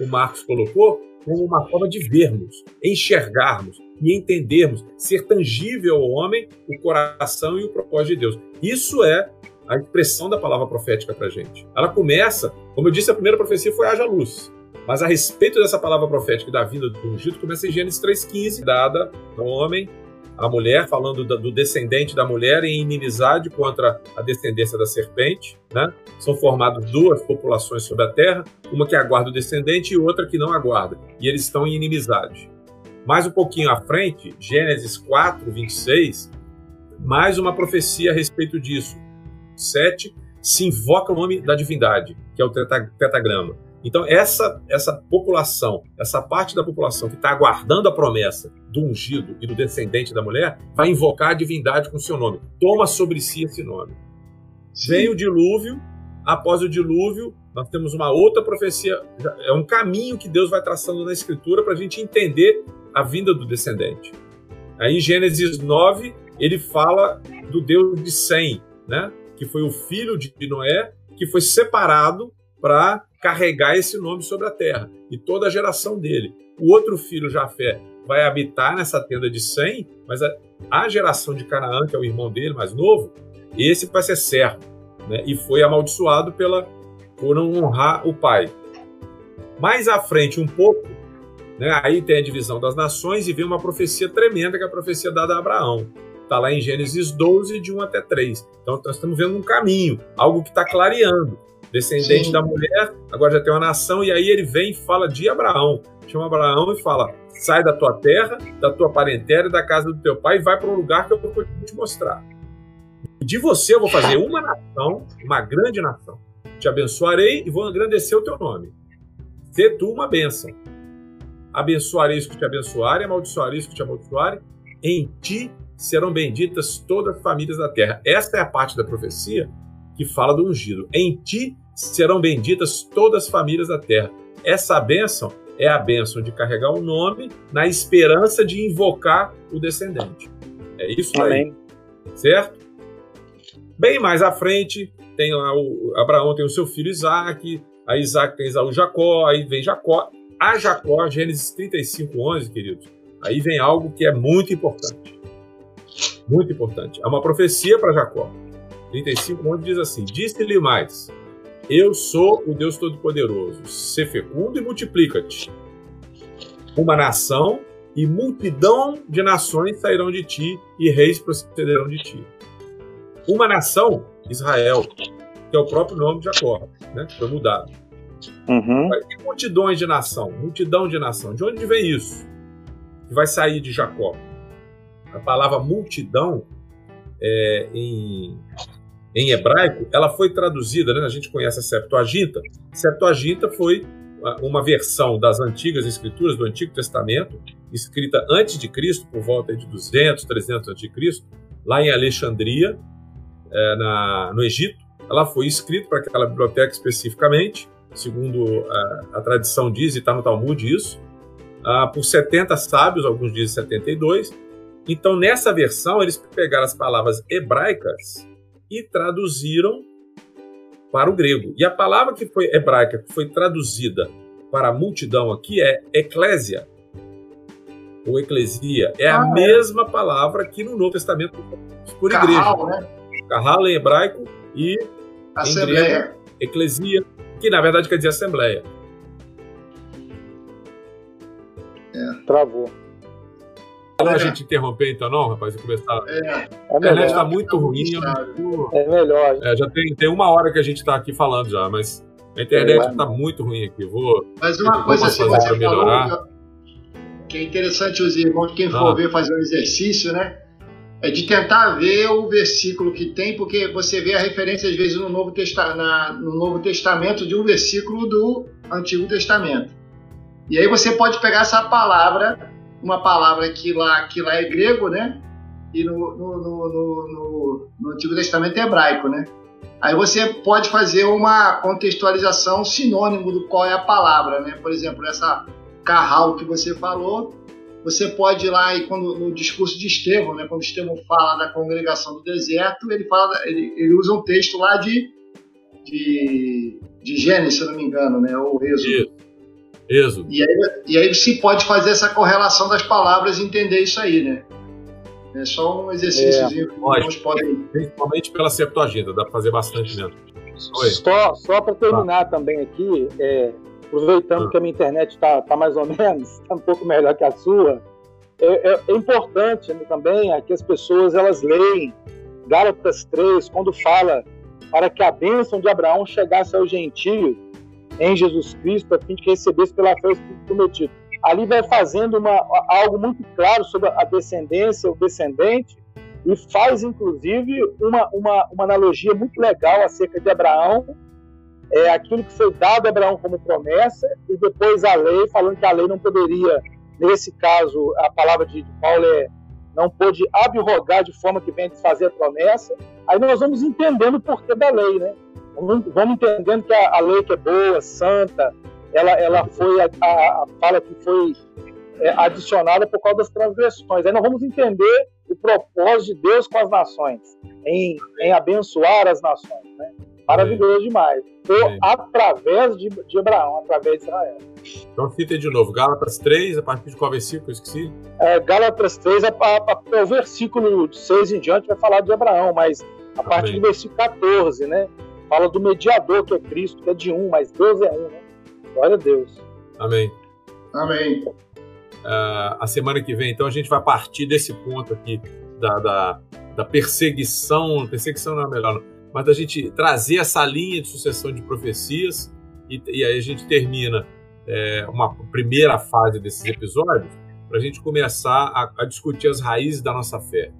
o Marcos colocou, como uma forma de vermos, enxergarmos e entendermos, ser tangível ao homem o coração e o propósito de Deus. Isso é a expressão da palavra profética para a gente. Ela começa, como eu disse, a primeira profecia foi haja luz. Mas a respeito dessa palavra profética da vinda do ungido, começa em Gênesis 3,15, dada ao homem a mulher, falando do descendente da mulher em inimizade contra a descendência da serpente. Né? São formadas duas populações sobre a terra, uma que aguarda o descendente e outra que não aguarda. E eles estão em inimizade. Mais um pouquinho à frente, Gênesis 4, 26, mais uma profecia a respeito disso. 7, se invoca o nome da divindade, que é o tetagrama. Então, essa, essa população, essa parte da população que está aguardando a promessa do ungido e do descendente da mulher, vai invocar a divindade com seu nome. Toma sobre si esse nome. Sim. Vem o dilúvio, após o dilúvio, nós temos uma outra profecia, é um caminho que Deus vai traçando na Escritura para a gente entender a vinda do descendente. Aí em Gênesis 9, ele fala do Deus de Sem, né? que foi o filho de Noé, que foi separado para carregar esse nome sobre a terra e toda a geração dele. O outro filho, Jafé, vai habitar nessa tenda de Sem, mas a, a geração de Canaã, que é o irmão dele, mais novo, esse vai ser servo, né? e foi amaldiçoado pela, por não honrar o pai. Mais à frente, um pouco, né? aí tem a divisão das nações e vem uma profecia tremenda, que é a profecia dada a Abraão. Está lá em Gênesis 12, de 1 até 3. Então, nós estamos vendo um caminho, algo que está clareando descendente Sim. da mulher, agora já tem uma nação, e aí ele vem e fala de Abraão. Chama Abraão e fala: sai da tua terra, da tua parentela e da casa do teu pai e vai para um lugar que eu vou te mostrar. De você eu vou fazer uma nação, uma grande nação. Te abençoarei e vou engrandecer o teu nome. Ser tu uma bênção. Abençoarei os que te abençoarem, amaldiçoarei os que te amaldiçoarem. Em ti serão benditas todas as famílias da terra. Esta é a parte da profecia que fala do ungido. Em ti serão benditas todas as famílias da terra. Essa bênção é a bênção de carregar o nome na esperança de invocar o descendente. É isso aí. Amém. Certo? Bem mais à frente, tem lá o Abraão tem o seu filho Isaac, a Isaac tem Isaú Jacó, aí vem Jacó. A Jacó, Gênesis 35, 11, queridos, aí vem algo que é muito importante. Muito importante. É uma profecia para Jacó. 35, 11 diz assim: Disse-lhe mais: Eu sou o Deus Todo-Poderoso. Se fecundo e multiplica-te. Uma nação e multidão de nações sairão de ti e reis procederão de ti. Uma nação, Israel, que é o próprio nome de Jacó, né? Foi mudado. Uhum. E multidões de nação, multidão de nação. De onde vem isso? Que vai sair de Jacó. A palavra multidão é, em, em hebraico, ela foi traduzida, né? A gente conhece a Septuaginta. Septuaginta foi uma versão das antigas escrituras do Antigo Testamento, escrita antes de Cristo, por volta de 200, 300 antes de Cristo, lá em Alexandria, é, na, no Egito. Ela foi escrita para aquela biblioteca especificamente, segundo a, a tradição diz, e está no Talmud isso, uh, por 70 sábios, alguns dizem 72. Então, nessa versão, eles pegaram as palavras hebraicas e traduziram para o grego. E a palavra que foi hebraica, que foi traduzida para a multidão aqui é eclésia, ou eclesia. É ah, a é. mesma palavra que no Novo Testamento por igreja. né? Carral em hebraico e Assembleia. em grego, eclesia, que na verdade quer dizer assembleia. É. Travou. Não é. a gente interromper então não, rapaz, e começar. É. A internet está muito ruim. É melhor. É, já tem, tem uma hora que a gente está aqui falando já, mas a internet está muito ruim aqui. Vou, mas uma coisa assim, você falou que é interessante os irmãos, quem for ah. ver fazer um exercício, né? É de tentar ver o versículo que tem, porque você vê a referência às vezes no Novo, Testa na, no Novo Testamento de um versículo do Antigo Testamento. E aí você pode pegar essa palavra, uma palavra que lá, que lá é grego, né? E no, no, no, no Antigo Testamento é hebraico, né? Aí você pode fazer uma contextualização sinônimo do qual é a palavra, né? Por exemplo, essa carral que você falou, você pode ir lá e quando no discurso de Estevão, né, quando Estevão fala da congregação do deserto, ele fala, ele, ele usa um texto lá de, de, de Gênesis, se eu não me engano, né, ou Êxodo. Êxodo. E aí, e aí se pode fazer essa correlação das palavras e entender isso aí, né? É só um exercício é, que nós podem. Principalmente pela Septuaginta, dá para fazer bastante mesmo. Só, só para terminar tá. também aqui, é, aproveitando ah. que a minha internet está tá mais ou menos, está um pouco melhor que a sua, é, é, é importante também é que as pessoas elas leem Gálatas 3, quando fala para que a bênção de Abraão chegasse ao gentio em Jesus Cristo, a fim de que recebesse pela fé o Espírito prometido. Ali vai fazendo uma, algo muito claro sobre a descendência, o descendente, e faz, inclusive, uma, uma, uma analogia muito legal acerca de Abraão é, aquilo que foi dado a Abraão como promessa e depois a lei, falando que a lei não poderia, nesse caso, a palavra de Paulo é não pôde abrogar de forma que venha desfazer a promessa. Aí nós vamos entendendo o porquê da lei, né? Vamos, vamos entendendo que a, a, lei que é boa, santa, ela, ela foi, a, a fala que foi é, adicionada por causa das transgressões. Aí nós vamos entender o propósito de Deus com as nações, em, em abençoar as nações, né? Maravilhoso demais. Ou através de, de Abraão, através de Israel. Então cita de novo, Gálatas 3, a partir de qual versículo? Eu esqueci. É, Gálatas 3, a, a, a, o versículo 6 em diante vai falar de Abraão, mas a Amém. partir do versículo 14, né? Fala do mediador que é Cristo, que é de um, mas Deus é um, né? Glória a Deus. Amém. Amém. Uh, a semana que vem, então, a gente vai partir desse ponto aqui da, da, da perseguição. Perseguição não é melhor, não mas da gente trazer essa linha de sucessão de profecias e, e aí a gente termina é, uma primeira fase desses episódios para a gente começar a, a, discutir as raízes da nossa fé.